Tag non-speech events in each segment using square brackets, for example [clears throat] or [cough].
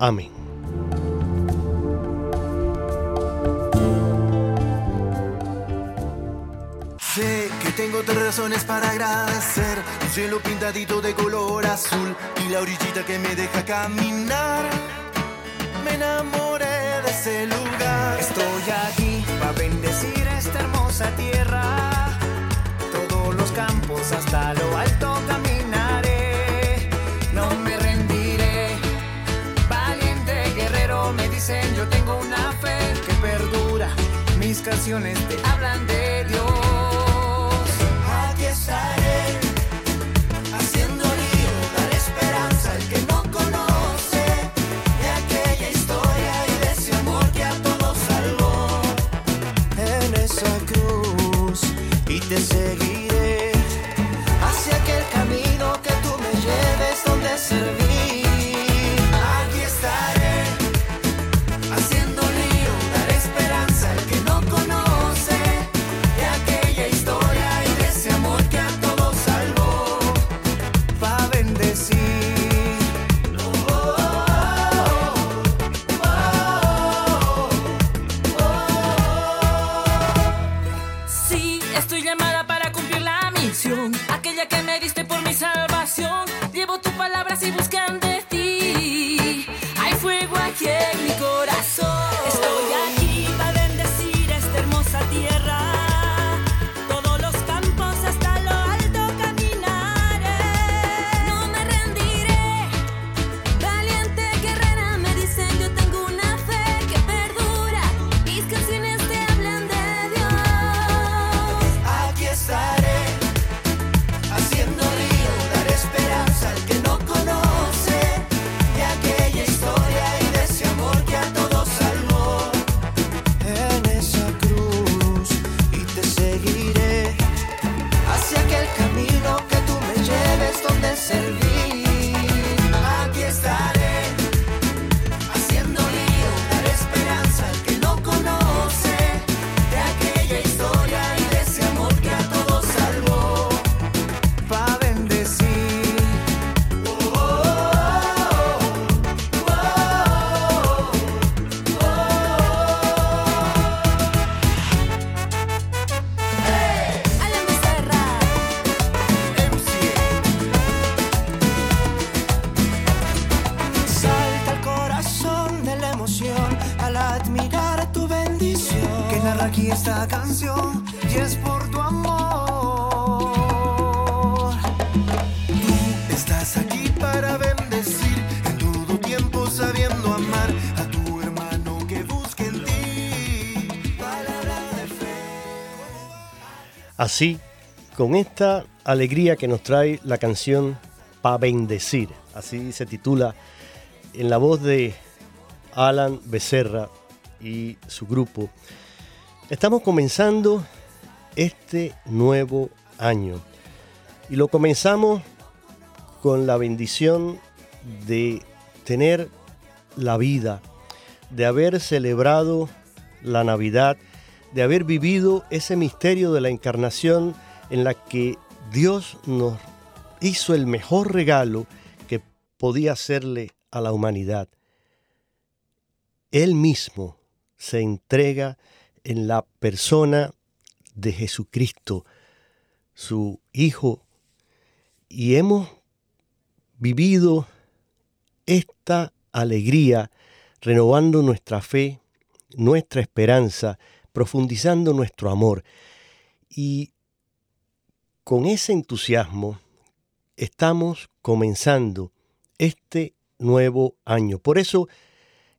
Amén. Sé que tengo tres razones para agradecer. Un cielo pintadito de color azul y la orillita que me deja caminar. Me enamoré de ese lugar. Estoy aquí para bendecir esta hermosa tierra. Todos los campos hasta lo alto Canciones te hablan de Dios. Aquí estaré, haciendo lío, dar esperanza al que no conoce de aquella historia y de ese amor que a todos salvó. En esa cruz y te seguiré hacia aquel camino que tú me lleves donde servir. Con esta alegría que nos trae la canción Pa bendecir, así se titula, en la voz de Alan Becerra y su grupo, estamos comenzando este nuevo año. Y lo comenzamos con la bendición de tener la vida, de haber celebrado la Navidad, de haber vivido ese misterio de la encarnación en la que Dios nos hizo el mejor regalo que podía hacerle a la humanidad. Él mismo se entrega en la persona de Jesucristo, su Hijo, y hemos vivido esta alegría renovando nuestra fe, nuestra esperanza, profundizando nuestro amor. Y con ese entusiasmo estamos comenzando este nuevo año. Por eso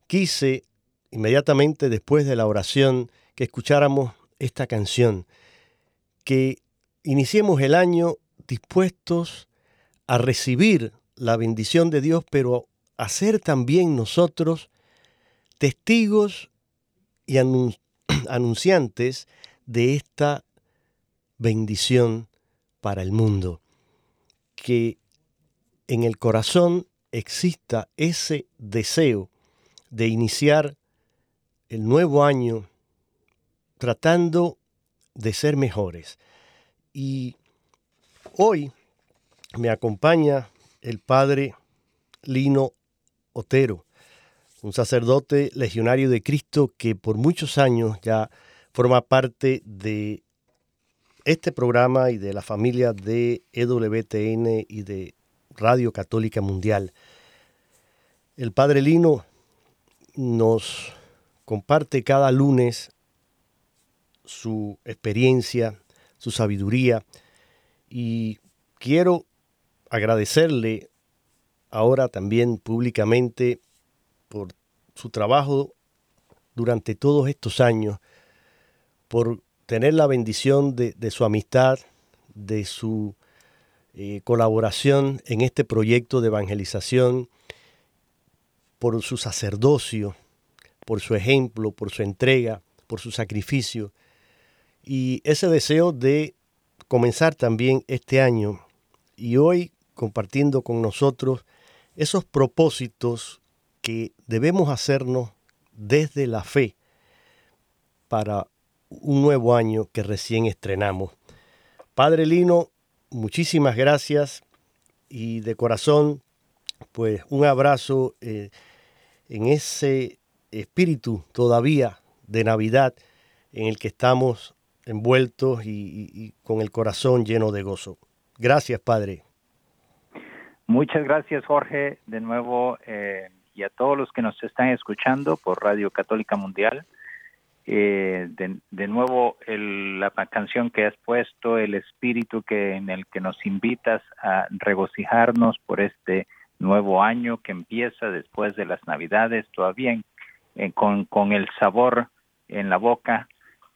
quise, inmediatamente después de la oración, que escucháramos esta canción, que iniciemos el año dispuestos a recibir la bendición de Dios, pero a ser también nosotros testigos y anunciantes [clears throat] de esta bendición para el mundo. Que en el corazón exista ese deseo de iniciar el nuevo año tratando de ser mejores. Y hoy me acompaña el padre Lino Otero, un sacerdote legionario de Cristo que por muchos años ya forma parte de este programa y de la familia de EWTN y de Radio Católica Mundial. El Padre Lino nos comparte cada lunes su experiencia, su sabiduría y quiero agradecerle ahora también públicamente su trabajo durante todos estos años, por tener la bendición de, su amistad, de su eh, colaboración en este proyecto de evangelización, por su sacerdocio, por su ejemplo, por su entrega, por su sacrificio. Y ese deseo de comenzar también este año y hoy compartiendo con nosotros esos propósitos que debemos hacernos desde la fe para un nuevo año que recién estrenamos. Padre Lino, muchísimas gracias y de corazón, pues un abrazo eh, en ese espíritu todavía de Navidad en el que estamos envueltos y, con el corazón lleno de gozo. Gracias, Padre. Muchas gracias, Jorge. De nuevo, eh, y a todos los que nos están escuchando por Radio Católica Mundial. Eh, de, nuevo, la canción que has puesto, el espíritu que en el que nos invitas a regocijarnos por este nuevo año que empieza después de las Navidades, todavía con, con, el sabor en la boca.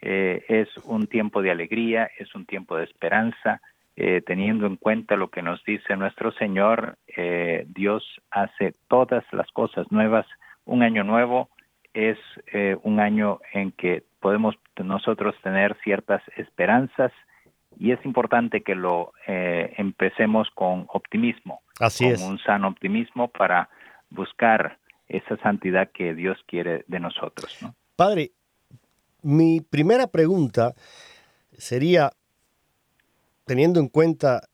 Eh, es un tiempo de alegría, es un tiempo de esperanza, eh, teniendo en cuenta lo que nos dice nuestro Señor, eh, Dios hace todas las cosas nuevas. Un año nuevo es eh, un año en que podemos nosotros tener ciertas esperanzas y es importante que lo empecemos con optimismo, Así con un sano optimismo para buscar esa santidad que Dios quiere de nosotros. Padre, mi primera pregunta sería, teniendo en cuenta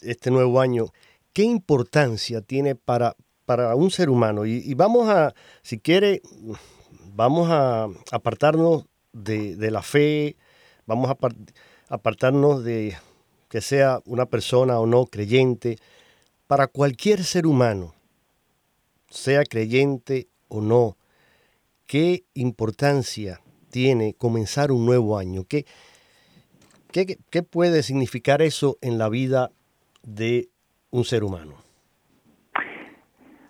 este nuevo año, ¿qué importancia tiene para, para un ser humano? Y, vamos a, si quiere, vamos a apartarnos de, la fe, vamos a apartarnos de que sea una persona o no creyente, para cualquier ser humano, sea creyente o no, ¿qué importancia tiene comenzar un nuevo año? ¿Qué, ¿Qué, puede significar eso en la vida de un ser humano?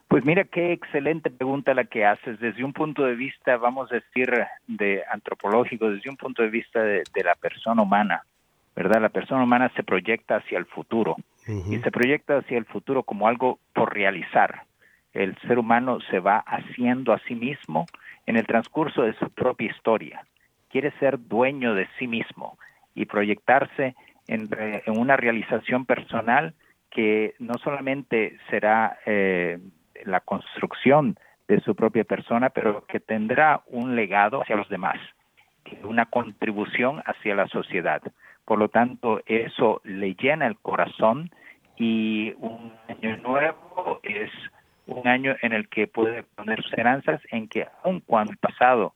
Pues mira qué excelente pregunta la que haces desde un punto de vista, vamos a decir, de antropológico, desde un punto de vista de, la persona humana, ¿verdad? La persona humana se proyecta hacia el futuro y se proyecta hacia el futuro como algo por realizar. El ser humano se va haciendo a sí mismo en el transcurso de su propia historia. Quiere ser dueño de sí mismo y proyectarse en, una realización personal que no solamente será eh, la construcción de su propia persona, pero que tendrá un legado hacia los demás, una contribución hacia la sociedad. Por lo tanto, eso le llena el corazón y un año nuevo es un año en el que puede poner esperanzas en que aun cuando el pasado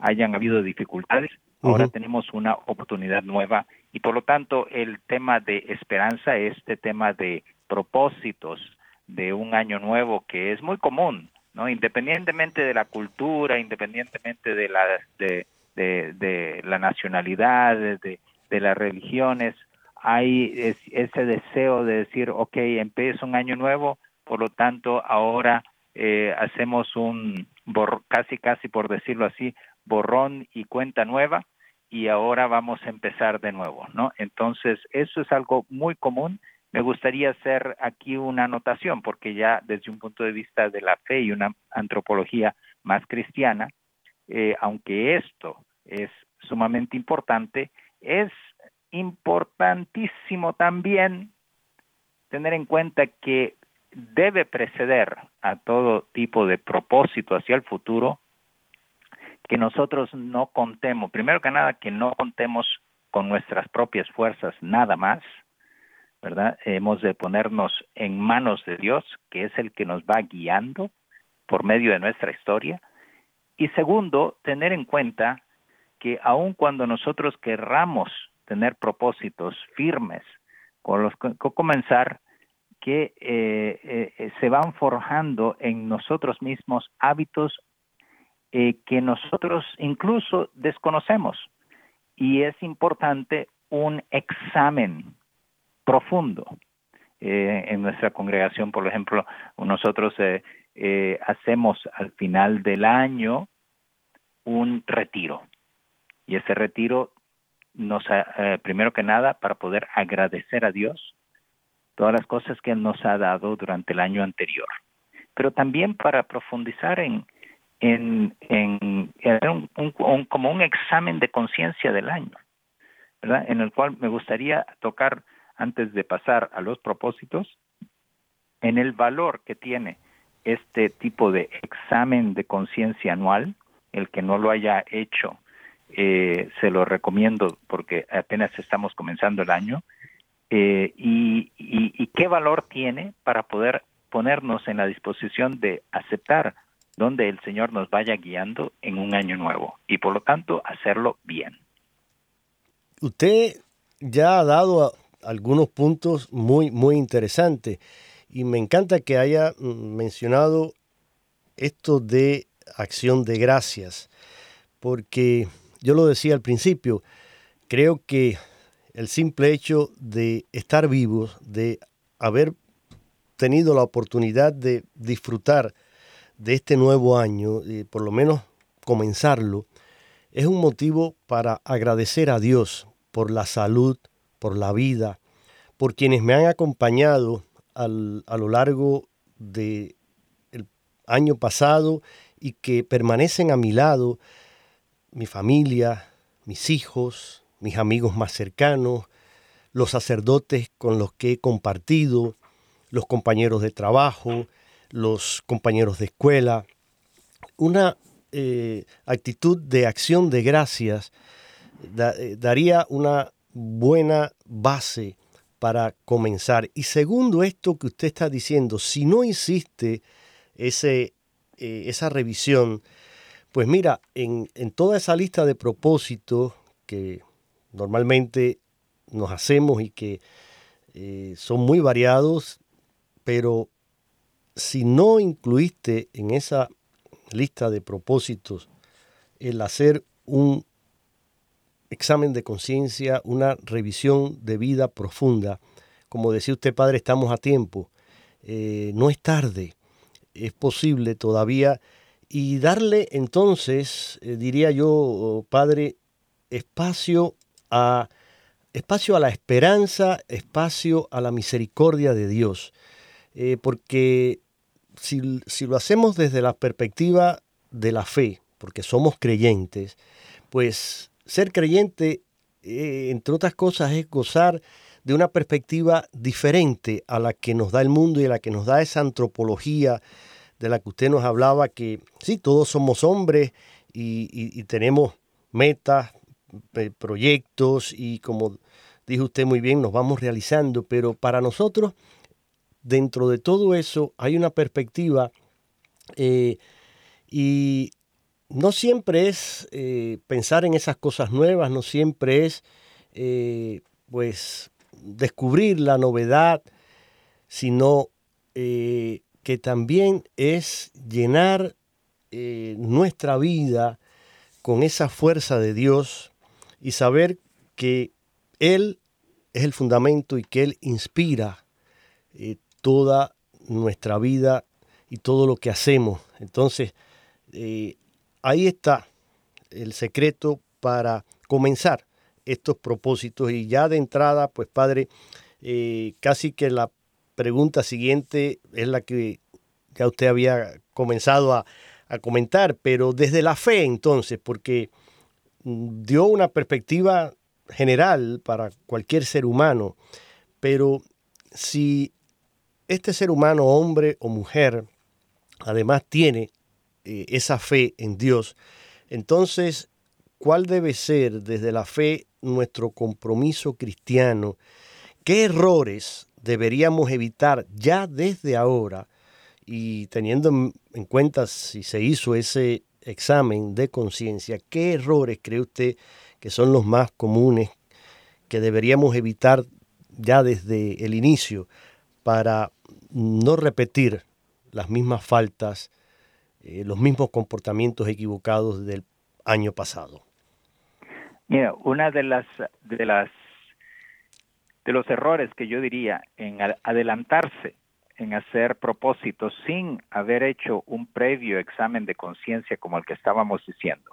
hayan habido dificultades, ahora tenemos una oportunidad nueva y por lo tanto el tema de esperanza, este tema de propósitos de un año nuevo que es muy común, ¿no? Independientemente de la cultura, independientemente de la de, de, la nacionalidad, de, de las religiones, hay ese deseo de decir, ok, empieza un año nuevo, por lo tanto ahora eh, hacemos un casi casi por decirlo así borrón y cuenta nueva y ahora vamos a empezar de nuevo, ¿no? Entonces, eso es algo muy común. Me gustaría hacer aquí una anotación, porque ya desde un punto de vista de la fe y una antropología más cristiana, eh, aunque esto es sumamente importante, es importantísimo también tener en cuenta que debe preceder a todo tipo de propósito hacia el futuro que nosotros no contemos, primero que nada, que no contemos con nuestras propias fuerzas nada más, ¿verdad? Hemos de ponernos en manos de Dios, que es el que nos va guiando por medio de nuestra historia. Y segundo, tener en cuenta que aun cuando nosotros querramos tener propósitos firmes con los que comenzar, que eh, eh, se van forjando en nosotros mismos hábitos eh, que nosotros incluso desconocemos. Y es importante un examen profundo. Eh, en nuestra congregación, por ejemplo, nosotros eh, hacemos al final del año un retiro. Y ese retiro nos, primero que nada, para poder agradecer a Dios todas las cosas que Él nos ha dado durante el año anterior, pero también para profundizar en, en, en, un, como un examen de conciencia del año, ¿verdad? En el cual me gustaría tocar, antes de pasar a los propósitos, en el valor que tiene este tipo de examen de conciencia anual, el que no lo haya hecho, eh, se lo recomiendo porque apenas estamos comenzando el año, eh, y, y qué valor tiene para poder ponernos en la disposición de aceptar donde el Señor nos vaya guiando en un año nuevo y por lo tanto hacerlo bien. Usted ya ha dado algunos puntos muy, muy interesantes y me encanta que haya mm, mencionado esto de acción de gracias, porque yo lo decía al principio, creo que el simple hecho de estar vivos, de haber tenido la oportunidad de disfrutar de este nuevo año, y por lo menos comenzarlo, es un motivo para agradecer a Dios por la salud, por la vida, por quienes me han acompañado a lo largo del año pasado y que permanecen a mi lado, mi familia, mis hijos, mis amigos más cercanos, los sacerdotes con los que he compartido, los compañeros de trabajo, los compañeros de escuela, una eh, actitud de acción de gracias eh, daría una buena base para comenzar. Y segundo esto que usted está diciendo, si no hiciste ese, eh, esa revisión, pues mira, en, toda esa lista de propósitos que normalmente nos hacemos y que son muy variados, pero si no incluiste en esa lista de propósitos el hacer un examen de conciencia, una revisión de vida profunda, como decía usted, padre, estamos a tiempo. Eh, no es tarde, es posible todavía. Y darle entonces, eh, diría yo, padre, espacio a, espacio a la esperanza, espacio a la misericordia de Dios. Eh, porque si, lo hacemos desde la perspectiva de la fe, porque somos creyentes, pues ser creyente, eh, entre otras cosas, es gozar de una perspectiva diferente a la que nos da el mundo y a la que nos da esa antropología de la que usted nos hablaba, que sí, todos somos hombres y, y- y tenemos metas, proyectos y como dijo usted muy bien, nos vamos realizando, pero para nosotros, dentro de todo eso, hay una perspectiva eh, y no siempre es eh, pensar en esas cosas nuevas, no siempre es eh, pues descubrir la novedad, sino que también es llenar nuestra vida con esa fuerza de Dios y saber que Él es el fundamento y que Él inspira toda nuestra vida y todo lo que hacemos. Entonces, eh, ahí está el secreto para comenzar estos propósitos. Y ya de entrada, pues Padre, eh, casi que la pregunta siguiente es la que ya usted había comenzado a, a comentar, pero desde la fe entonces, porque mm, dio una perspectiva general para cualquier ser humano, pero si este ser humano, hombre o mujer, además tiene eh, esa fe en Dios, entonces, ¿cuál debe ser desde la fe nuestro compromiso cristiano? ¿Qué errores deberíamos evitar ya desde ahora? Y teniendo en, en cuenta si se hizo ese examen de conciencia, ¿qué errores cree usted que son los más comunes que deberíamos evitar ya desde el inicio para no repetir las mismas faltas, eh, los mismos comportamientos equivocados del año pasado? Mira, una de las de las de los errores que yo diría en adelantarse en hacer propósitos sin haber hecho un previo examen de conciencia como el que estábamos diciendo,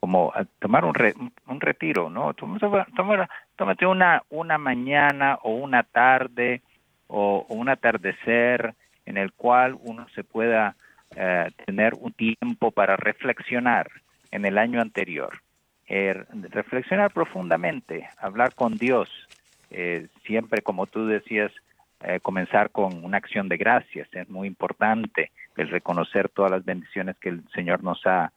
como a tomar un, re- un retiro, ¿no? Tómate una, una mañana o una tarde o, un atardecer en el cual uno se pueda eh, tener un tiempo para reflexionar en el año anterior, Eh, reflexionar profundamente, hablar con Dios, eh, siempre como tú decías, eh, comenzar con una acción de gracias, es muy importante el reconocer todas las bendiciones que el Señor nos ha,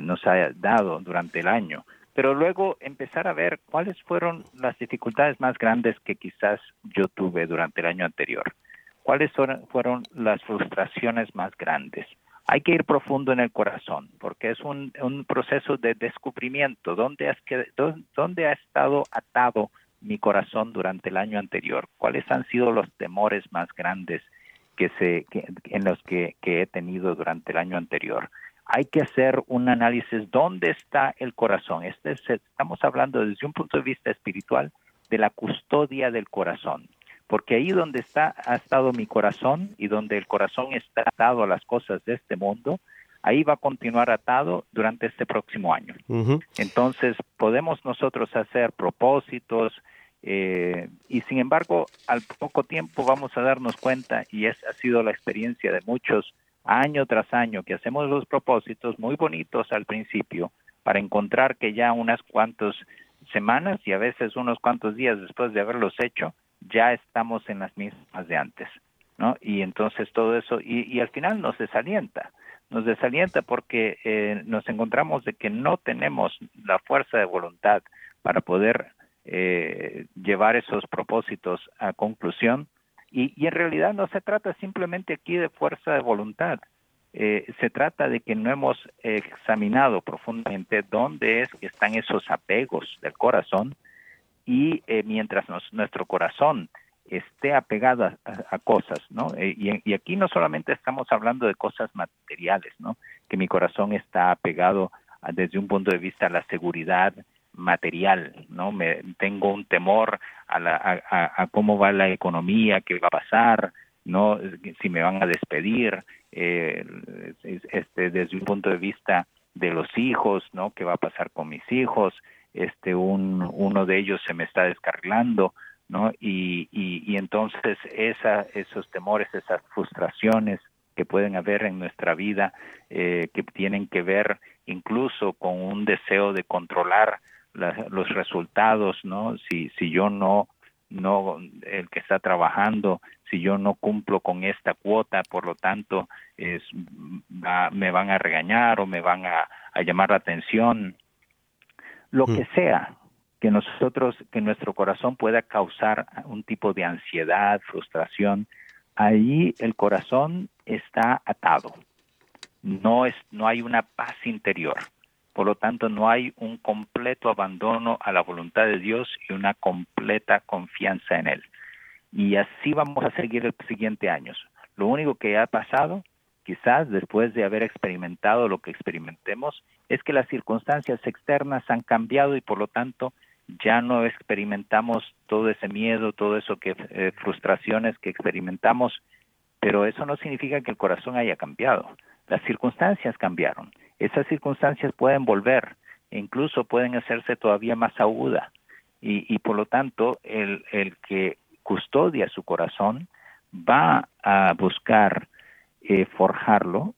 nos ha dado durante el año, pero luego empezar a ver cuáles fueron las dificultades más grandes que quizás yo tuve durante el año anterior, cuáles fueron las frustraciones más grandes. Hay que ir profundo en el corazón, porque es un, proceso de descubrimiento. ¿Dónde, has ¿Dónde ha estado atado mi corazón durante el año anterior? ¿Cuáles han sido los temores más grandes que se, que- en los que he tenido durante el año anterior? Hay que hacer un análisis. ¿Dónde está el corazón? Este es- estamos hablando desde un punto de vista espiritual de la custodia del corazón porque ahí donde está ha estado mi corazón y donde el corazón está atado a las cosas de este mundo, ahí va a continuar atado durante este próximo año. Entonces podemos nosotros hacer propósitos eh, y sin embargo al poco tiempo vamos a darnos cuenta y es ha sido la experiencia de muchos año tras año que hacemos los propósitos muy bonitos al principio para encontrar que ya unas cuantas semanas y a veces unos cuantos días después de haberlos hecho ya estamos en las mismas de antes, ¿no? Y entonces todo eso, y, y al final nos desalienta, nos desalienta porque eh, nos encontramos de que no tenemos la fuerza de voluntad para poder eh, llevar esos propósitos a conclusión. Y, y en realidad no se trata simplemente aquí de fuerza de voluntad, eh, se trata de que no hemos examinado profundamente dónde es que están esos apegos del corazón y eh, mientras nuestro corazón esté apegado a cosas, ¿no? Eh, y, y aquí no solamente estamos hablando de cosas materiales, ¿no? Que mi corazón está apegado a- desde un punto de vista a la seguridad material, ¿no? Me tengo un temor a, la, a, a- cómo va la economía, qué va a pasar, no, si me van a despedir, eh, este, desde un punto de vista de los hijos, ¿no? ¿Qué va a pasar con mis hijos? Este, un, uno de ellos se me está descarrilando, ¿no? Y, y, y entonces esa, esos temores, esas frustraciones que pueden haber en nuestra vida, eh, que tienen que ver incluso con un deseo de controlar la- los resultados, ¿no? Si, si yo no, no, el que está trabajando, si yo no cumplo con esta cuota, por lo tanto, es, va- me van a regañar o me van a, a llamar la atención. Lo Mm. que sea que nosotros, que nuestro corazón pueda causar un tipo de ansiedad, frustración, ahí el corazón está atado. No es, no hay una paz interior. Por lo tanto, no hay un completo abandono a la voluntad de Dios y una completa confianza en Él. Y así vamos a seguir el siguiente año. Lo único que ha pasado, quizás después de haber experimentado lo que experimentemos, es que las circunstancias externas han cambiado y por lo tanto ya no experimentamos todo ese miedo, todo eso que eh, frustraciones que experimentamos, pero eso no significa que el corazón haya cambiado. Las circunstancias cambiaron. Esas circunstancias pueden volver e incluso pueden hacerse todavía más aguda. Y, por lo tanto, el, el que custodia su corazón va a buscar eh, forjarlo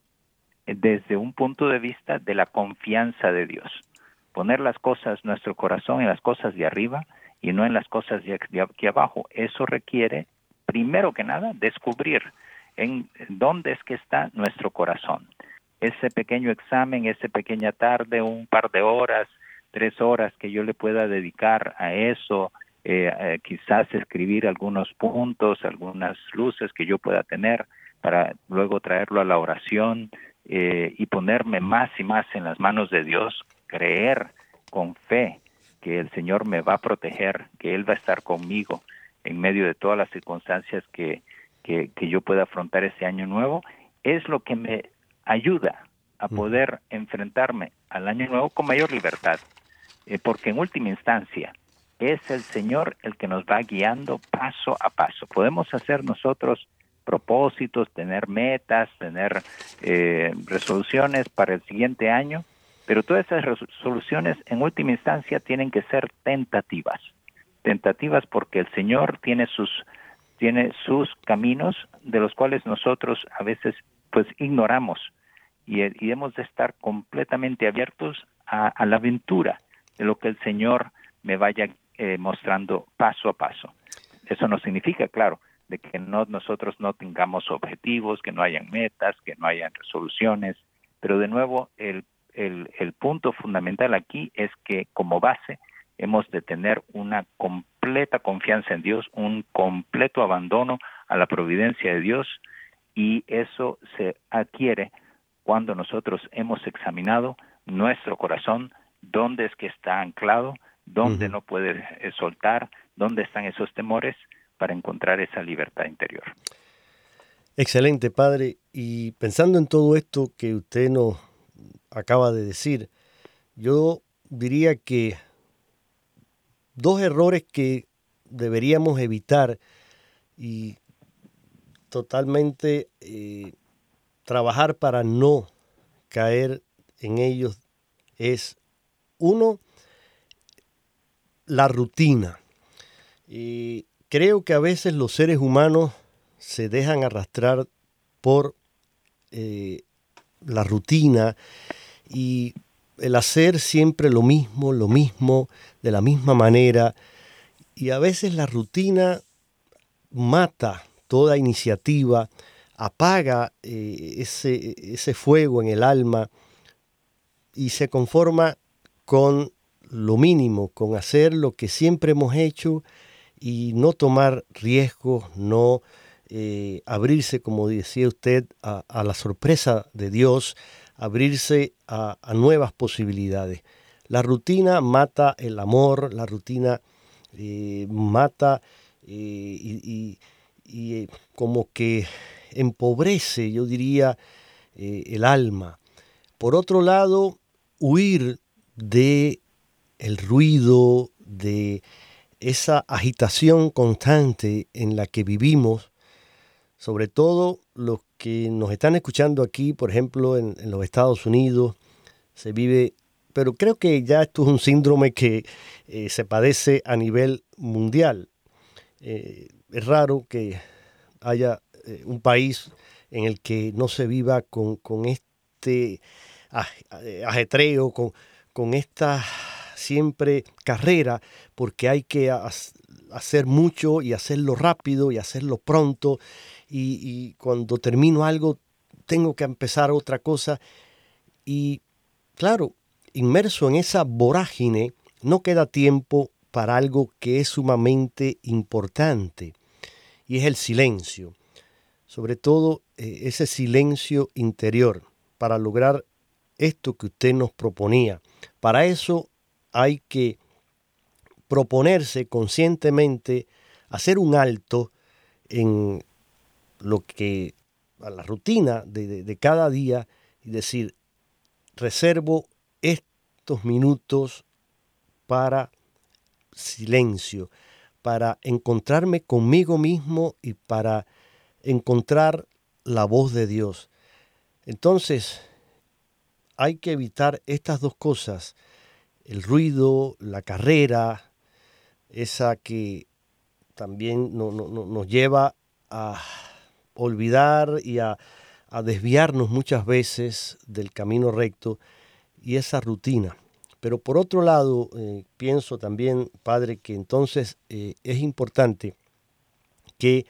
desde un punto de vista de la confianza de Dios. Poner las cosas, nuestro corazón en las cosas de arriba y no en las cosas de aquí abajo. Eso requiere, primero que nada, descubrir en dónde es que está nuestro corazón. Ese pequeño examen, esa pequeña tarde, un par de horas, tres horas que yo le pueda dedicar a eso, eh, quizás escribir algunos puntos, algunas luces que yo pueda tener para luego traerlo a la oración eh, y ponerme más y más en las manos de Dios, creer con fe que el Señor me va a proteger, que Él va a estar conmigo en medio de todas las circunstancias que, que, que yo pueda afrontar ese año nuevo, es lo que me ayuda a poder enfrentarme al año nuevo con mayor libertad, eh, porque en última instancia es el Señor el que nos va guiando paso a paso. Podemos hacer nosotros propósitos, tener metas, tener eh, resoluciones para el siguiente año, pero todas esas resoluciones en última instancia tienen que ser tentativas, tentativas porque el Señor tiene sus tiene sus caminos de los cuales nosotros a veces pues ignoramos y, debemos de estar completamente abiertos a, la aventura de lo que el Señor me vaya eh, mostrando paso a paso. Eso no significa, claro, de que no, nosotros no tengamos objetivos, que no hayan metas, que no hayan resoluciones, pero de nuevo el, el punto fundamental aquí es que como base hemos de tener una completa confianza en Dios, un completo abandono a la providencia de Dios y eso se adquiere cuando nosotros hemos examinado nuestro corazón, dónde es que está anclado, dónde no puede eh, soltar, dónde están esos temores para encontrar esa libertad interior. Excelente, padre. Y pensando en todo esto que usted nos acaba de decir, yo diría que dos errores que deberíamos evitar y totalmente eh, trabajar para no caer en ellos es uno, la rutina. Y creo que a veces los seres humanos se dejan arrastrar por eh, la rutina y el hacer siempre lo mismo, lo mismo, de la misma manera. Y a veces la rutina mata toda iniciativa, apaga eh, ese, ese fuego en el alma y se conforma con lo mínimo, con hacer lo que siempre hemos hecho y no tomar riesgos, no eh, abrirse, como decía usted, a, la sorpresa de Dios, abrirse a, nuevas posibilidades. La rutina mata el amor, la rutina eh, mata y, y, como que empobrece, yo diría, eh, el alma. Por otro lado, huir de el ruido, de esa agitación constante en la que vivimos, sobre todo los que nos están escuchando aquí, por ejemplo, en, los Estados Unidos, se vive, pero creo que ya esto es un síndrome que eh, se padece a nivel mundial. Eh, es raro que haya eh, un país en el que no se viva con, con este ajetreo, con, con esta siempre carrera porque hay que hacer mucho y hacerlo rápido y hacerlo pronto y, y cuando termino algo tengo que empezar otra cosa y claro, inmerso en esa vorágine no queda tiempo para algo que es sumamente importante y es el silencio. Sobre todo eh, ese silencio interior para lograr esto que usted nos proponía. Para eso hay que proponerse conscientemente hacer un alto en lo que a la rutina de, de cada día y decir reservo estos minutos para silencio, para encontrarme conmigo mismo y para encontrar la voz de Dios. Entonces, hay que evitar estas dos cosas, el ruido, la carrera, esa que también nos lleva a olvidar y a, a desviarnos muchas veces del camino recto y esa rutina. Pero por otro lado, eh, pienso también, Padre, que entonces eh, es importante que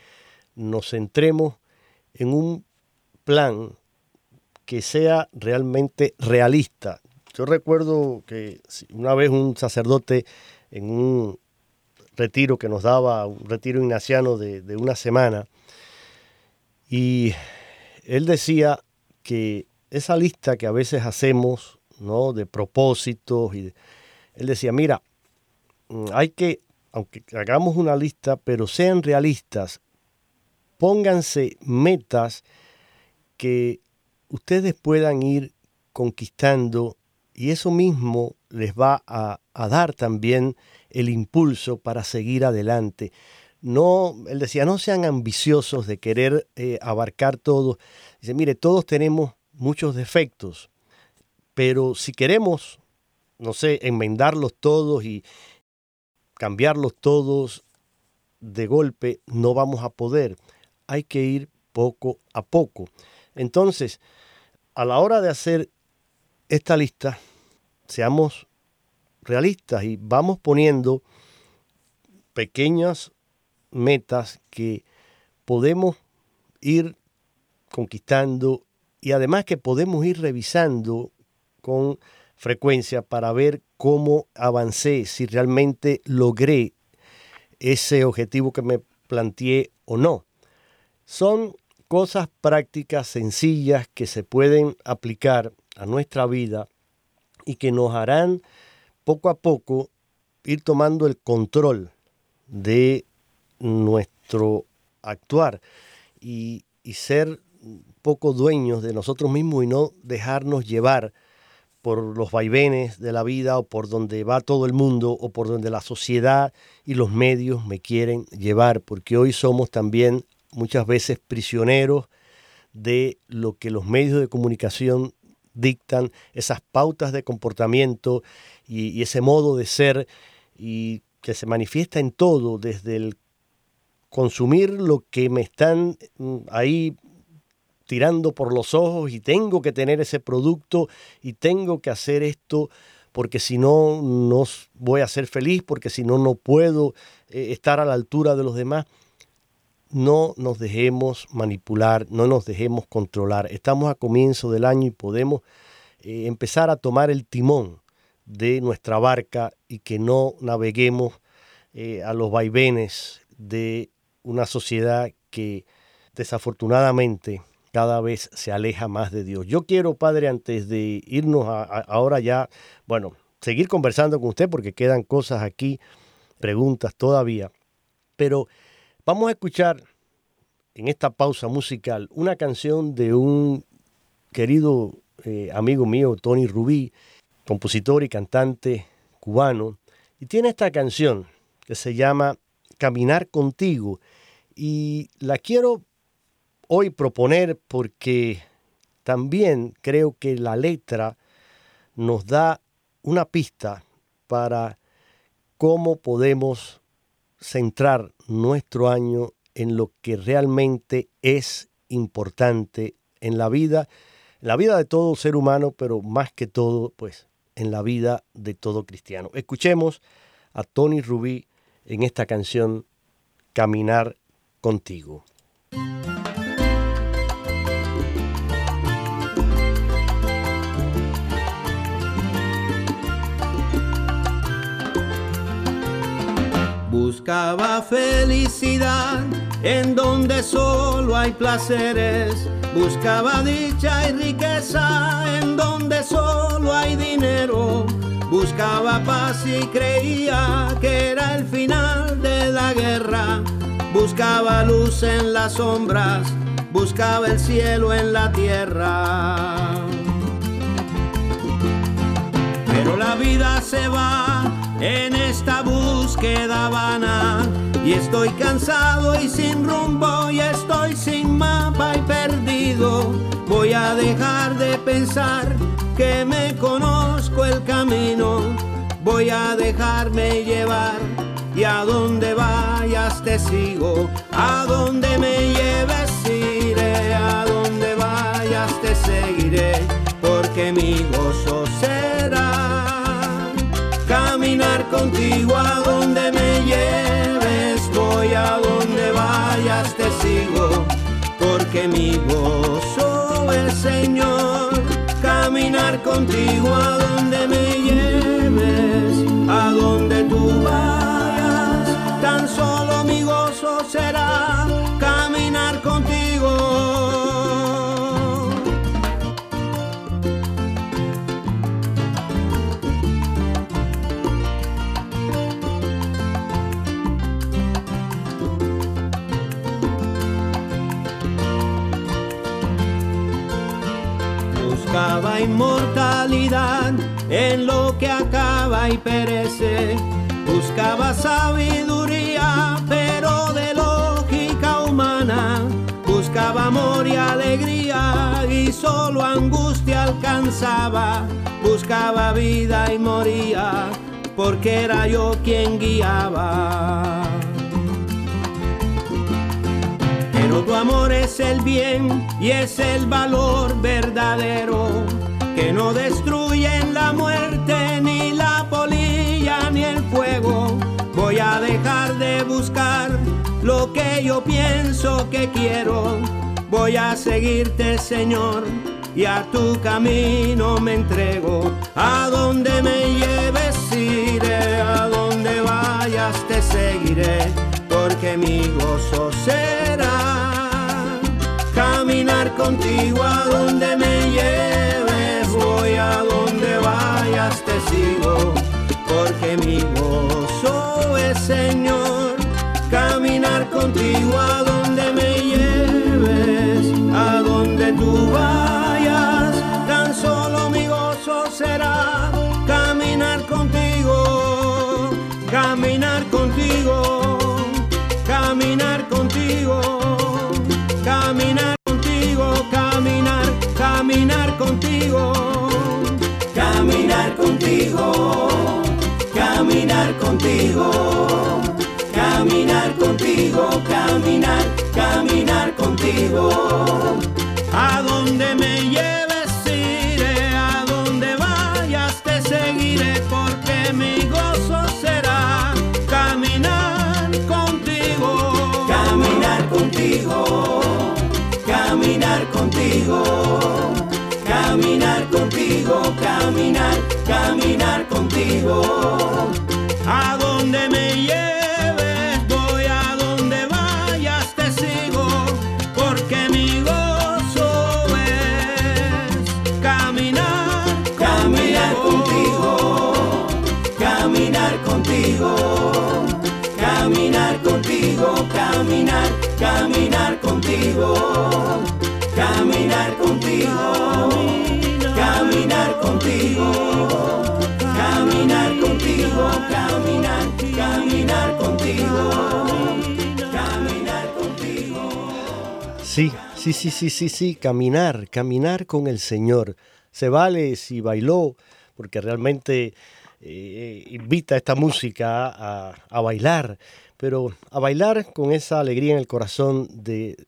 nos centremos en un plan que sea realmente realista. Yo recuerdo que una vez un sacerdote en un retiro que nos daba, un retiro ignaciano de, de una semana, y él decía que esa lista que a veces hacemos ¿no? de propósitos. Y él decía, mira, mm, hay que, aunque hagamos una lista, pero sean realistas, pónganse metas que ustedes puedan ir conquistando y eso mismo les va a, dar también el impulso para seguir adelante. No, él decía, no sean ambiciosos de querer eh, abarcar todo. Dice, mire, todos tenemos muchos defectos, pero si queremos, no sé, enmendarlos todos y cambiarlos todos de golpe, no vamos a poder. Hay que ir poco a poco. Entonces, a la hora de hacer esta lista, seamos realistas y vamos poniendo pequeñas metas que podemos ir conquistando y además que podemos ir revisando con frecuencia para ver cómo avancé, si realmente logré ese objetivo que me planteé o no. Son cosas prácticas sencillas que se pueden aplicar a nuestra vida y que nos harán poco a poco ir tomando el control de nuestro actuar y, y ser poco dueños de nosotros mismos y no dejarnos llevar por los vaivenes de la vida o por donde va todo el mundo o por donde la sociedad y los medios me quieren llevar, porque hoy somos también muchas veces prisioneros de lo que los medios de comunicación dictan, esas pautas de comportamiento y, ese modo de ser y que se manifiesta en todo, desde el consumir lo que me están mm, ahí tirando por los ojos y tengo que tener ese producto y tengo que hacer esto porque si no, no voy a ser feliz, porque si no, no puedo eh, estar a la altura de los demás. No nos dejemos manipular, no nos dejemos controlar. Estamos a comienzo del año y podemos eh, empezar a tomar el timón de nuestra barca y que no naveguemos eh, a los vaivenes de una sociedad que desafortunadamente cada vez se aleja más de Dios. Yo quiero, Padre, antes de irnos ahora ya, bueno, seguir conversando con usted porque quedan cosas aquí, preguntas todavía, pero vamos a escuchar en esta pausa musical una canción de un querido eh, amigo mío, Tony Rubí, compositor y cantante cubano, y tiene esta canción que se llama Caminar contigo, y la quiero hoy proponer porque también creo que la letra nos da una pista para cómo podemos centrar nuestro año en lo que realmente es importante en la vida, en la vida de todo ser humano, pero más que todo, pues en la vida de todo cristiano. Escuchemos a Tony Rubí en esta canción Caminar contigo. Buscaba felicidad en donde solo hay placeres. Buscaba dicha y riqueza en donde solo hay dinero. Buscaba paz y creía que era el final de la guerra. Buscaba luz en las sombras, buscaba el cielo en la tierra. Pero la vida se va en esta búsqueda vana y estoy cansado y sin rumbo y estoy sin mapa y perdido. Voy a dejar de pensar que me conozco el camino. Voy a dejarme llevar y a donde vayas te sigo. A donde me lleves iré, a donde vayas te seguiré, porque mi gozo contigo a donde me lleves, voy a donde vayas te sigo, porque mi gozo es Señor, caminar contigo a donde me lleves, Inmortalidad en lo que acaba y perece. Buscaba sabiduría, pero de lógica humana. Buscaba amor y alegría y solo angustia alcanzaba. Buscaba vida y moría, porque era yo quien guiaba. Pero tu amor es el bien y es el valor verdadero que no destruyen la muerte ni la polilla ni el fuego. Voy a dejar de buscar lo que yo pienso que quiero. Voy a seguirte, Señor, y a tu camino me entrego. A donde me lleves iré, a donde vayas te seguiré, porque mi gozo será caminar contigo a donde me lleves, contigo contigo. A donde me lleves iré, a donde vayas te seguiré, porque mi gozo será caminar contigo, caminar contigo. Caminar contigo, caminar contigo, caminar, caminar contigo. A donde me contigo, caminar contigo, caminar contigo, caminar contigo, caminar, caminar contigo, caminar contigo. Sí, sí, sí, sí, sí, sí, caminar, caminar con el Señor. Se vale si bailó, porque realmente eh, invita esta música a, a bailar, pero a bailar con esa alegría en el corazón de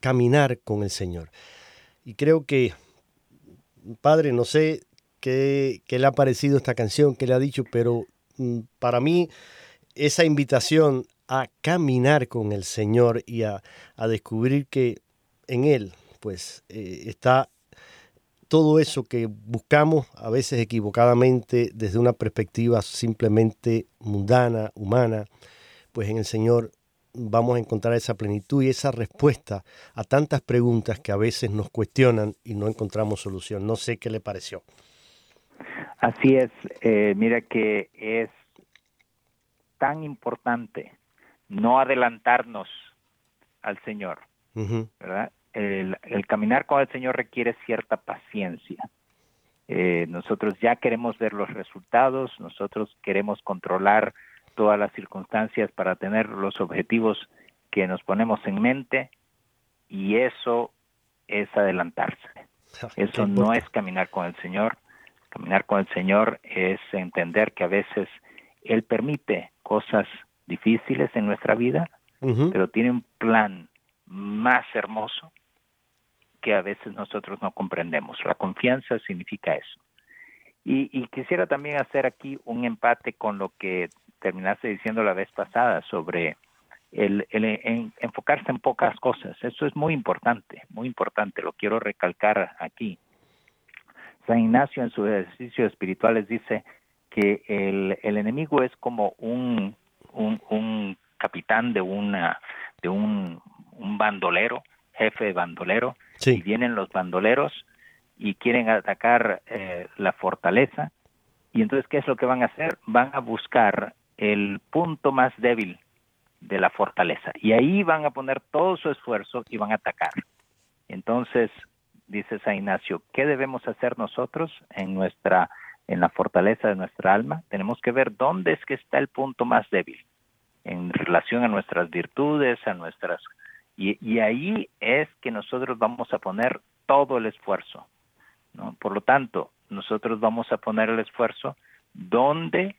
caminar con el Señor. Y creo que, Padre, no sé qué, le ha parecido esta canción, qué le ha dicho, pero mm, para mí esa invitación a caminar con el Señor y a, a descubrir que en Él pues eh, está todo eso que buscamos a veces equivocadamente desde una perspectiva simplemente mundana, humana, pues en el Señor vamos a encontrar esa plenitud y esa respuesta a tantas preguntas que a veces nos cuestionan y no encontramos solución. No sé qué le pareció. Así es, eh, mira que es tan importante no adelantarnos al Señor. ¿verdad? El, el caminar con el Señor requiere cierta paciencia. Eh, nosotros ya queremos ver los resultados, nosotros queremos controlar todas las circunstancias para tener los objetivos que nos ponemos en mente y eso es adelantarse. Eso no es caminar con el Señor. Caminar con el Señor es entender que a veces Él permite cosas difíciles en nuestra vida, pero tiene un plan más hermoso que a veces nosotros no comprendemos. La confianza significa eso. Y, y quisiera también hacer aquí un empate con lo que terminaste diciendo la vez pasada sobre el, el en- enfocarse en pocas cosas. Eso es muy importante, muy importante. Lo quiero recalcar aquí. San Ignacio en sus ejercicios espirituales dice que el, el enemigo es como un, un, un capitán de una de un, un bandolero, jefe de bandolero, Sí. y vienen los bandoleros y quieren atacar eh, la fortaleza. Y entonces, ¿qué es lo que van a hacer? Van a buscar el punto más débil de la fortaleza. Y ahí van a poner todo su esfuerzo y van a atacar. Entonces, dice San Ignacio, ¿qué debemos hacer nosotros en nuestra en la fortaleza de nuestra alma? Tenemos que ver dónde es que está el punto más débil en relación a nuestras virtudes, a nuestras y, y ahí es que nosotros vamos a poner todo el esfuerzo. ¿no? Por lo tanto, nosotros vamos a poner el esfuerzo donde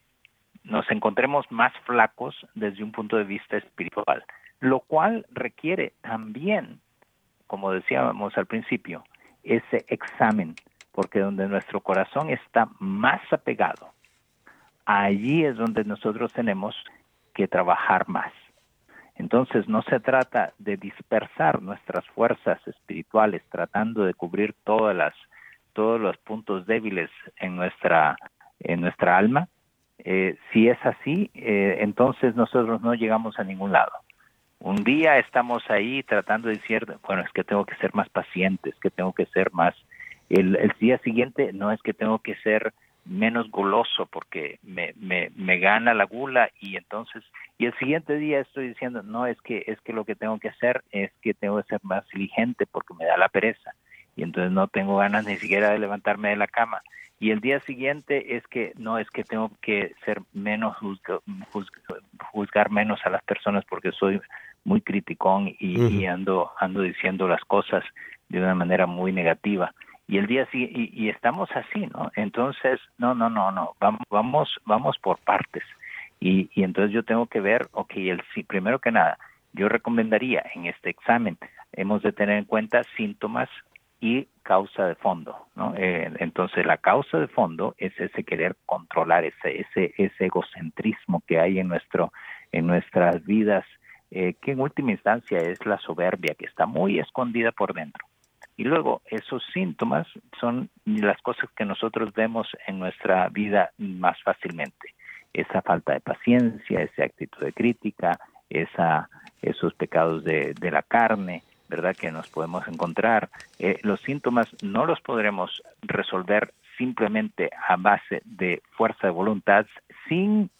nos encontremos más flacos desde un punto de vista espiritual, lo cual requiere también, como decíamos al principio, ese examen, porque donde nuestro corazón está más apegado, allí es donde nosotros tenemos que trabajar más. Entonces no se trata de dispersar nuestras fuerzas espirituales tratando de cubrir todas las todos los puntos débiles en nuestra en nuestra alma. Eh, si es así, eh, entonces nosotros no llegamos a ningún lado. Un día estamos ahí tratando de decir, bueno, es que tengo que ser más paciente, es que tengo que ser más. El, el día siguiente, no es que tengo que ser menos goloso porque me, me, me gana la gula y entonces y el siguiente día estoy diciendo no es que es que lo que tengo que hacer es que tengo que ser más diligente porque me da la pereza y entonces no tengo ganas ni siquiera de levantarme de la cama y el día siguiente es que no es que tengo que ser menos juzga- juzga- juzgar menos a las personas porque soy muy criticón y, y ando ando diciendo las cosas de una manera muy negativa. Y el día sí y, y estamos así no entonces no no no no vamos vamos vamos por partes. Y, y entonces yo tengo que ver ok el sí primero que nada yo recomendaría en este examen hemos de tener en cuenta síntomas y causa de fondo no Eh, entonces la causa de fondo es ese querer controlar ese ese ese egocentrismo que hay en nuestro en nuestras vidas eh, que en última instancia es la soberbia que está muy escondida por dentro y luego esos síntomas son las cosas que nosotros vemos en nuestra vida más fácilmente. Esa falta de paciencia, esa actitud de crítica, esa, esos pecados de, de la carne, ¿verdad? Que nos podemos encontrar. Eh, los síntomas no los podremos resolver simplemente a base de fuerza de voluntad sin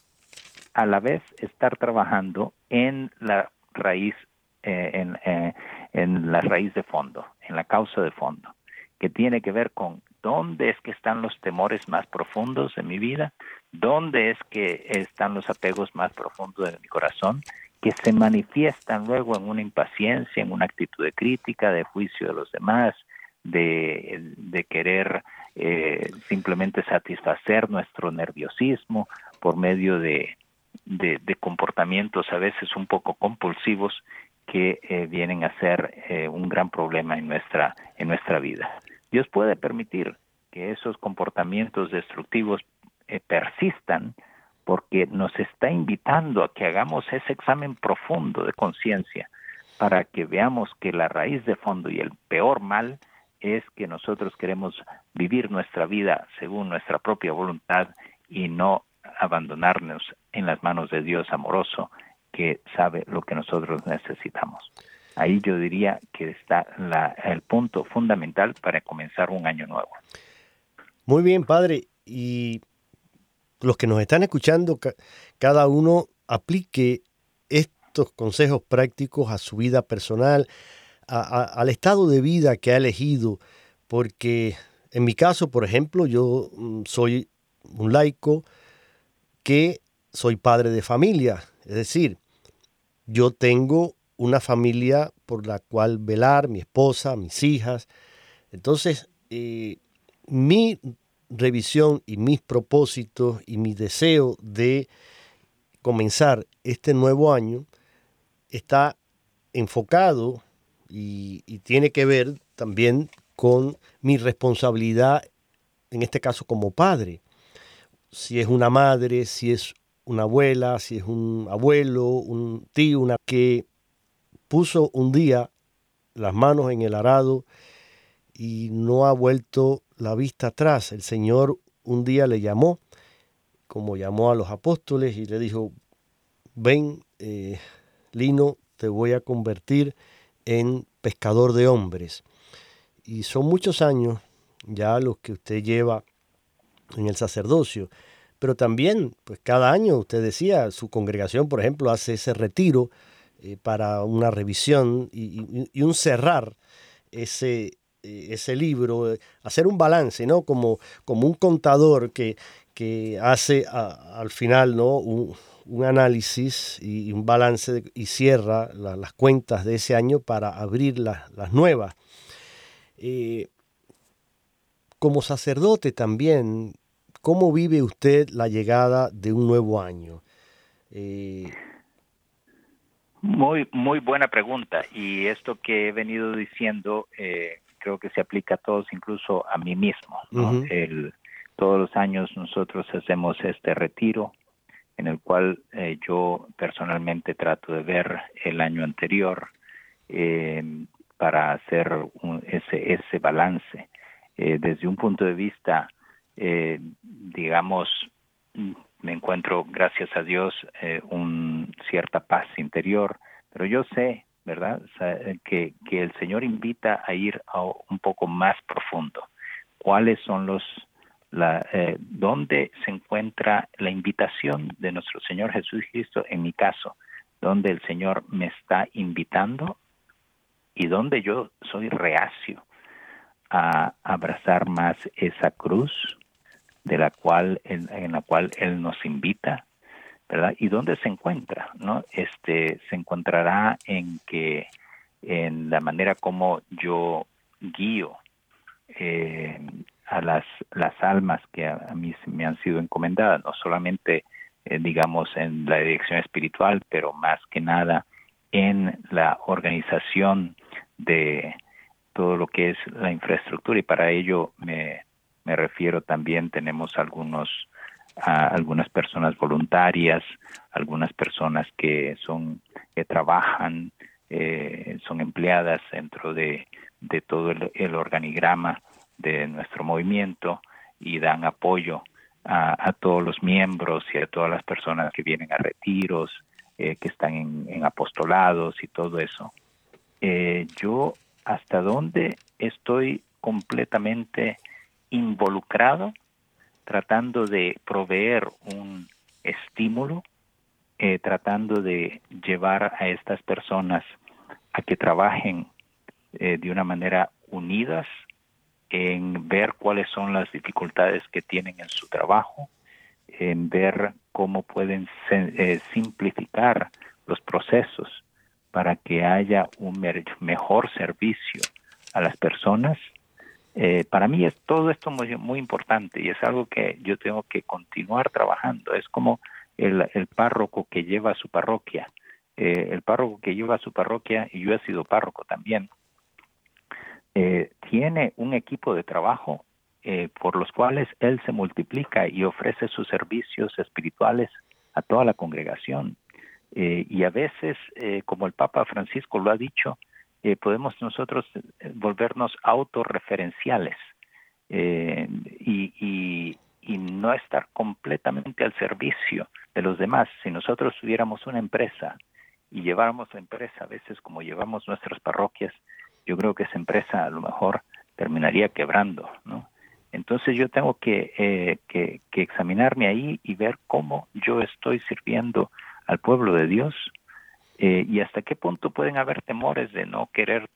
a la vez estar trabajando en la raíz eh, en, eh, en la raíz de fondo, en la causa de fondo, que tiene que ver con dónde es que están los temores más profundos de mi vida, dónde es que están los apegos más profundos de mi corazón, que se manifiestan luego en una impaciencia, en una actitud de crítica, de juicio de los demás, de, de querer eh, simplemente satisfacer nuestro nerviosismo por medio de, de, de comportamientos a veces un poco compulsivos que eh, vienen a ser eh, un gran problema en nuestra en nuestra vida. Dios puede permitir que esos comportamientos destructivos eh, persistan porque nos está invitando a que hagamos ese examen profundo de conciencia para que veamos que la raíz de fondo y el peor mal es que nosotros queremos vivir nuestra vida según nuestra propia voluntad y no abandonarnos en las manos de Dios amoroso que sabe lo que nosotros necesitamos. Ahí yo diría que está la, el punto fundamental para comenzar un año nuevo. Muy bien, padre. Y los que nos están escuchando, ca- cada uno aplique estos consejos prácticos a su vida personal, a- al estado de vida que ha elegido, porque en mi caso, por ejemplo, yo mm, soy un laico que soy padre de familia, es decir, yo tengo una familia por la cual velar, mi esposa, mis hijas. Entonces, eh, mi revisión y mis propósitos y mi deseo de comenzar este nuevo año está enfocado y, y tiene que ver también con mi responsabilidad, en este caso como padre. Si es una madre, si es una abuela, si es un abuelo, un tío, una que puso un día las manos en el arado y no ha vuelto la vista atrás. El Señor un día le llamó, como llamó a los apóstoles, y le dijo, ven, eh, Lino, te voy a convertir en pescador de hombres. Y son muchos años ya los que usted lleva en el sacerdocio. Pero también, pues cada año, usted decía, su congregación, por ejemplo, hace ese retiro eh, para una revisión y, y- un cerrar ese, ese libro, eh, hacer un balance, ¿no? Como, como un contador que, que hace al final, ¿no? Un, un análisis y, un balance y cierra la- las cuentas de ese año para abrir las- nuevas. Eh, como sacerdote también, ¿cómo vive usted la llegada de un nuevo año? Eh, Muy, muy buena pregunta. Y esto que he venido diciendo eh, creo que se aplica a todos, incluso a mí mismo. El- todos los años nosotros hacemos este retiro en el cual eh, yo personalmente trato de ver el año anterior eh, para hacer un- ese, ese balance. Eh, desde un punto de vista, eh, digamos, mm, me encuentro, gracias a Dios, eh, un cierta paz interior, pero yo sé, ¿verdad?, sea, que, que el Señor invita a ir a un poco más profundo. ¿Cuáles son los, la, eh, dónde se encuentra la invitación de nuestro Señor Jesucristo, en mi caso, donde el Señor me está invitando y donde yo soy reacio a abrazar más esa cruz de la cual en, en la cual él nos invita, ¿verdad? Y dónde se encuentra, ¿no? Este se encontrará en que en la manera como yo guío eh, a las las almas que a, a mí me han sido encomendadas, no solamente eh, digamos en la dirección espiritual, pero más que nada en la organización de todo lo que es la infraestructura y para ello me, me refiero también tenemos algunos a algunas personas voluntarias, algunas personas que son que trabajan, eh, son empleadas dentro de, de todo el, organigrama de nuestro movimiento y dan apoyo a, a todos los miembros y a todas las personas que vienen a retiros, eh, que están en, en apostolados y todo eso. Eh, yo hasta dónde estoy completamente involucrado tratando de proveer un estímulo, eh, tratando de llevar a estas personas a que trabajen eh, de una manera unidas en ver cuáles son las dificultades que tienen en su trabajo, en ver cómo pueden eh, simplificar los procesos para que haya un mejor servicio a las personas. Eh, para mí es todo esto muy, muy importante y es algo que yo tengo que continuar trabajando. Es como el, párroco que lleva a su parroquia. Eh, el párroco que lleva su parroquia, y yo he sido párroco también, eh, tiene un equipo de trabajo por los cuales Él se multiplica y ofrece sus servicios espirituales a toda la congregación. Y a veces, como el Papa Francisco lo ha dicho, eh, podemos nosotros eh, volvernos autorreferenciales eh, y, y, y no estar completamente al servicio de los demás. Si nosotros tuviéramos una empresa y lleváramos la empresa a veces como llevamos nuestras parroquias, yo creo que esa empresa a lo mejor terminaría quebrando, ¿no? Entonces yo tengo que, eh, que, que examinarme ahí y ver cómo yo estoy sirviendo al pueblo de Dios eh, y hasta qué punto pueden haber temores de no querer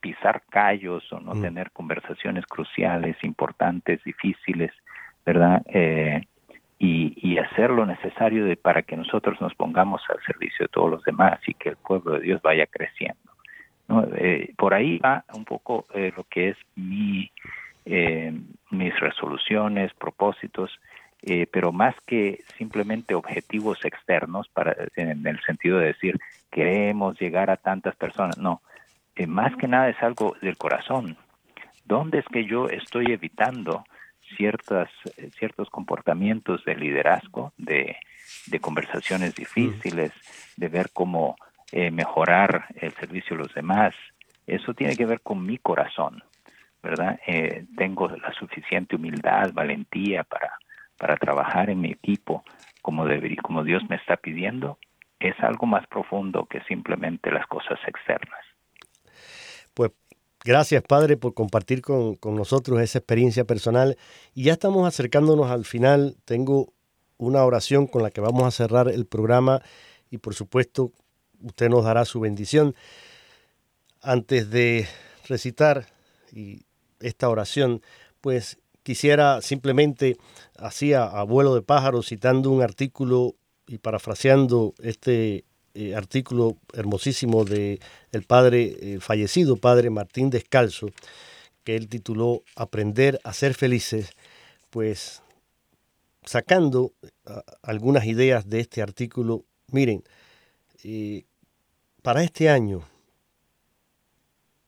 pisar callos o no Mm. tener conversaciones cruciales, importantes, difíciles, ¿verdad? Eh, y, y hacer lo necesario de, para que nosotros nos pongamos al servicio de todos los demás y que el pueblo de Dios vaya creciendo. ¿no? Eh, por ahí va un poco eh, lo que es mi, eh, mis resoluciones, propósitos, eh, pero más que simplemente objetivos externos, para, en el sentido de decir queremos llegar a tantas personas, no, eh, más que nada es algo del corazón. ¿Dónde es que yo estoy evitando ciertas, eh, ciertos comportamientos de liderazgo, de, de conversaciones difíciles, de ver cómo eh, mejorar el servicio a los demás? Eso tiene que ver con mi corazón, ¿verdad? Eh, tengo la suficiente humildad, valentía para, para trabajar en mi equipo como, debería, como Dios me está pidiendo. Es algo más profundo que simplemente las cosas externas. Pues gracias, Padre, por compartir con, con nosotros esa experiencia personal. Y ya estamos acercándonos al final. Tengo una oración con la que vamos a cerrar el programa y por supuesto usted nos dará su bendición. Antes de recitar esta oración, pues quisiera simplemente, así a, vuelo de pájaro, citando un artículo y parafraseando este eh, artículo hermosísimo de el padre eh, fallecido, padre Martín Descalzo, que él tituló Aprender a ser felices, pues sacando algunas ideas de este artículo, miren, eh, para este año,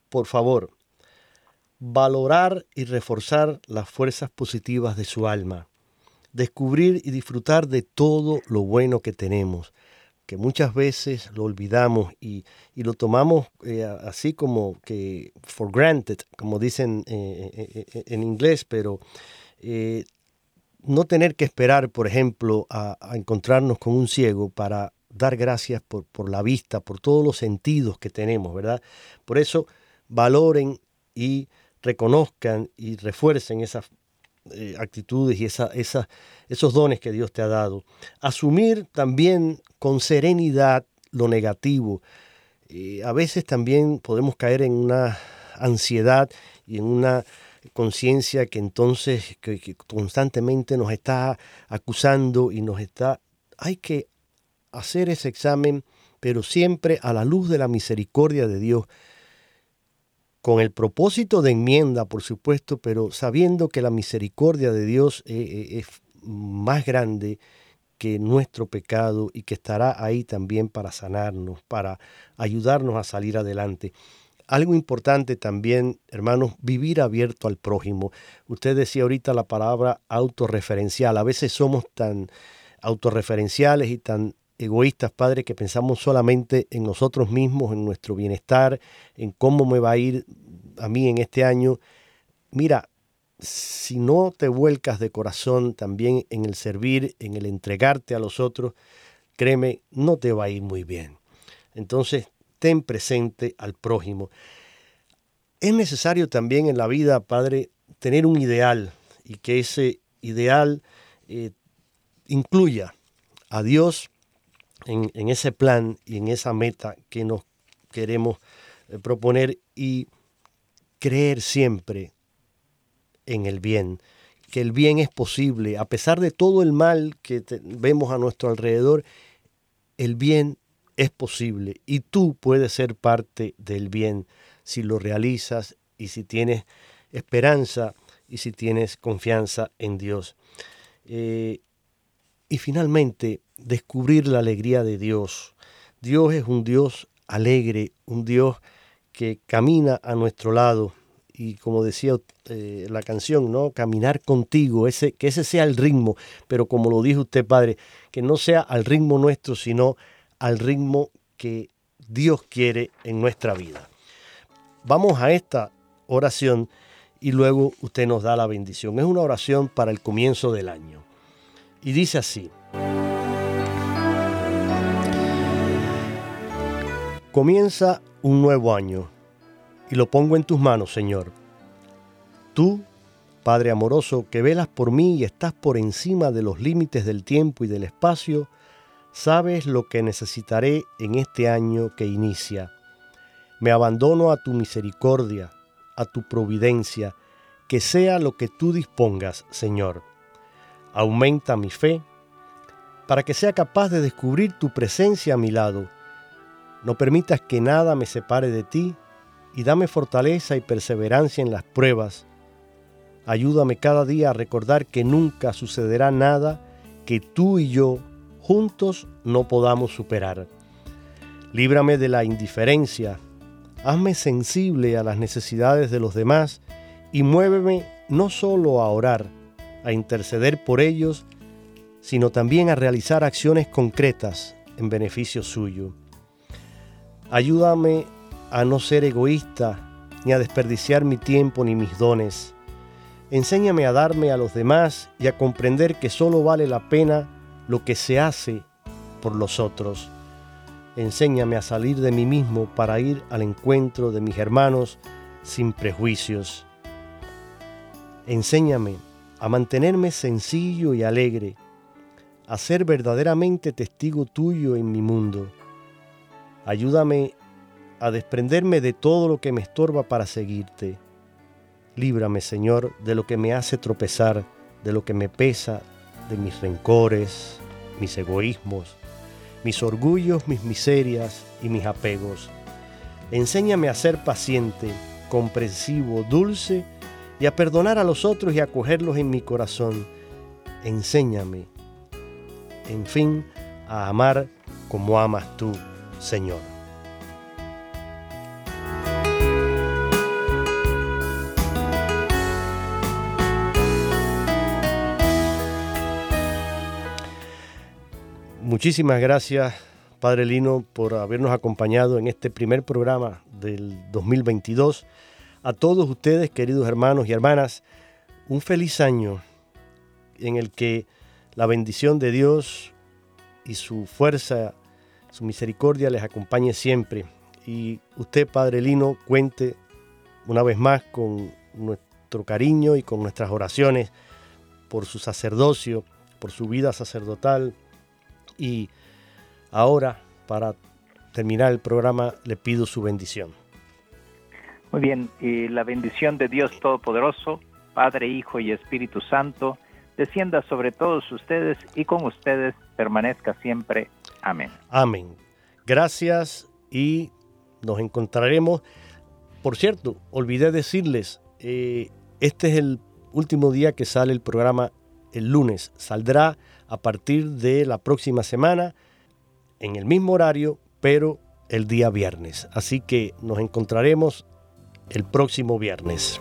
por favor, valorar y reforzar las fuerzas positivas de su alma, descubrir y disfrutar de todo lo bueno que tenemos, que muchas veces lo olvidamos y, y lo tomamos eh, así como que for granted, como dicen eh, eh, en inglés, pero no tener que esperar, por ejemplo, a, a encontrarnos con un ciego para dar gracias por, por la vista, por todos los sentidos que tenemos, ¿verdad? Por eso valoren y reconozcan y refuercen esas eh, actitudes y esa, esos dones que Dios te ha dado. Asumir también con serenidad lo negativo. Eh, a veces también podemos caer en una ansiedad y en una conciencia que entonces que, que constantemente nos está acusando y nos está... Hay que hacer ese examen, pero siempre a la luz de la misericordia de Dios con el propósito de enmienda, por supuesto, pero sabiendo que la misericordia de Dios eh, eh, es más grande que nuestro pecado y que estará ahí también para sanarnos, para ayudarnos a salir adelante. Algo importante también, hermanos, vivir abierto al prójimo. Usted decía ahorita la palabra autorreferencial. A veces somos tan autorreferenciales y tan egoístas, Padre, que pensamos solamente en nosotros mismos, en nuestro bienestar, en cómo me va a ir a mí en este año. Mira, si no te vuelcas de corazón también en el servir, en el entregarte a los otros, créeme, no te va a ir muy bien. Entonces, ten presente al prójimo. Es necesario también en la vida, Padre, tener un ideal y que ese ideal eh, incluya a Dios en, ese plan y en esa meta que nos queremos eh, proponer y creer siempre en el bien, que el bien es posible, a pesar de todo el mal que vemos a nuestro alrededor, el bien es posible y tú puedes ser parte del bien si lo realizas y si tienes esperanza y si tienes confianza en Dios. Eh, y finalmente, descubrir la alegría de Dios. Dios es un Dios alegre, un Dios que camina a nuestro lado y como decía eh, la canción, ¿no? Caminar contigo, ese, que ese sea el ritmo, pero como lo dijo usted, Padre, que no sea al ritmo nuestro, sino al ritmo que Dios quiere en nuestra vida. Vamos a esta oración y luego usted nos da la bendición. Es una oración para el comienzo del año. Y dice así. Comienza un nuevo año y lo pongo en tus manos, Señor. Tú, Padre amoroso, que velas por mí y estás por encima de los límites del tiempo y del espacio, sabes lo que necesitaré en este año que inicia. Me abandono a tu misericordia, a tu providencia, que sea lo que tú dispongas, Señor. Aumenta mi fe para que sea capaz de descubrir tu presencia a mi lado. No permitas que nada me separe de ti y dame fortaleza y perseverancia en las pruebas. Ayúdame cada día a recordar que nunca sucederá nada que tú y yo juntos no podamos superar. Líbrame de la indiferencia, hazme sensible a las necesidades de los demás y muéveme no solo a orar, a interceder por ellos, sino también a realizar acciones concretas en beneficio suyo. Ayúdame a no ser egoísta, ni a desperdiciar mi tiempo ni mis dones. Enséñame a darme a los demás y a comprender que solo vale la pena lo que se hace por los otros. Enséñame a salir de mí mismo para ir al encuentro de mis hermanos sin prejuicios. Enséñame a mantenerme sencillo y alegre, a ser verdaderamente testigo tuyo en mi mundo. Ayúdame a desprenderme de todo lo que me estorba para seguirte. Líbrame, Señor, de lo que me hace tropezar, de lo que me pesa, de mis rencores, mis egoísmos, mis orgullos, mis miserias y mis apegos. Enséñame a ser paciente, comprensivo, dulce y a perdonar a los otros y a acogerlos en mi corazón. Enséñame, en fin, a amar como amas tú, Señor. Muchísimas gracias, Padre Lino, por habernos acompañado en este primer programa del 2022. A todos ustedes, queridos hermanos y hermanas, un feliz año en el que la bendición de Dios y su fuerza, su misericordia les acompañe siempre. Y usted, Padre Lino, cuente una vez más con nuestro cariño y con nuestras oraciones por su sacerdocio, por su vida sacerdotal, y ahora, para terminar el programa, le pido su bendición. Muy bien, y la bendición de Dios Todopoderoso, Padre, Hijo y Espíritu Santo, descienda sobre todos ustedes y con ustedes permanezca siempre. Amén. Amén. Gracias y nos encontraremos. Por cierto, olvidé decirles, eh, este es el último día que sale el programa el lunes. Saldrá a partir de la próxima semana en el mismo horario, pero el día viernes. Así que nos encontraremos el próximo viernes.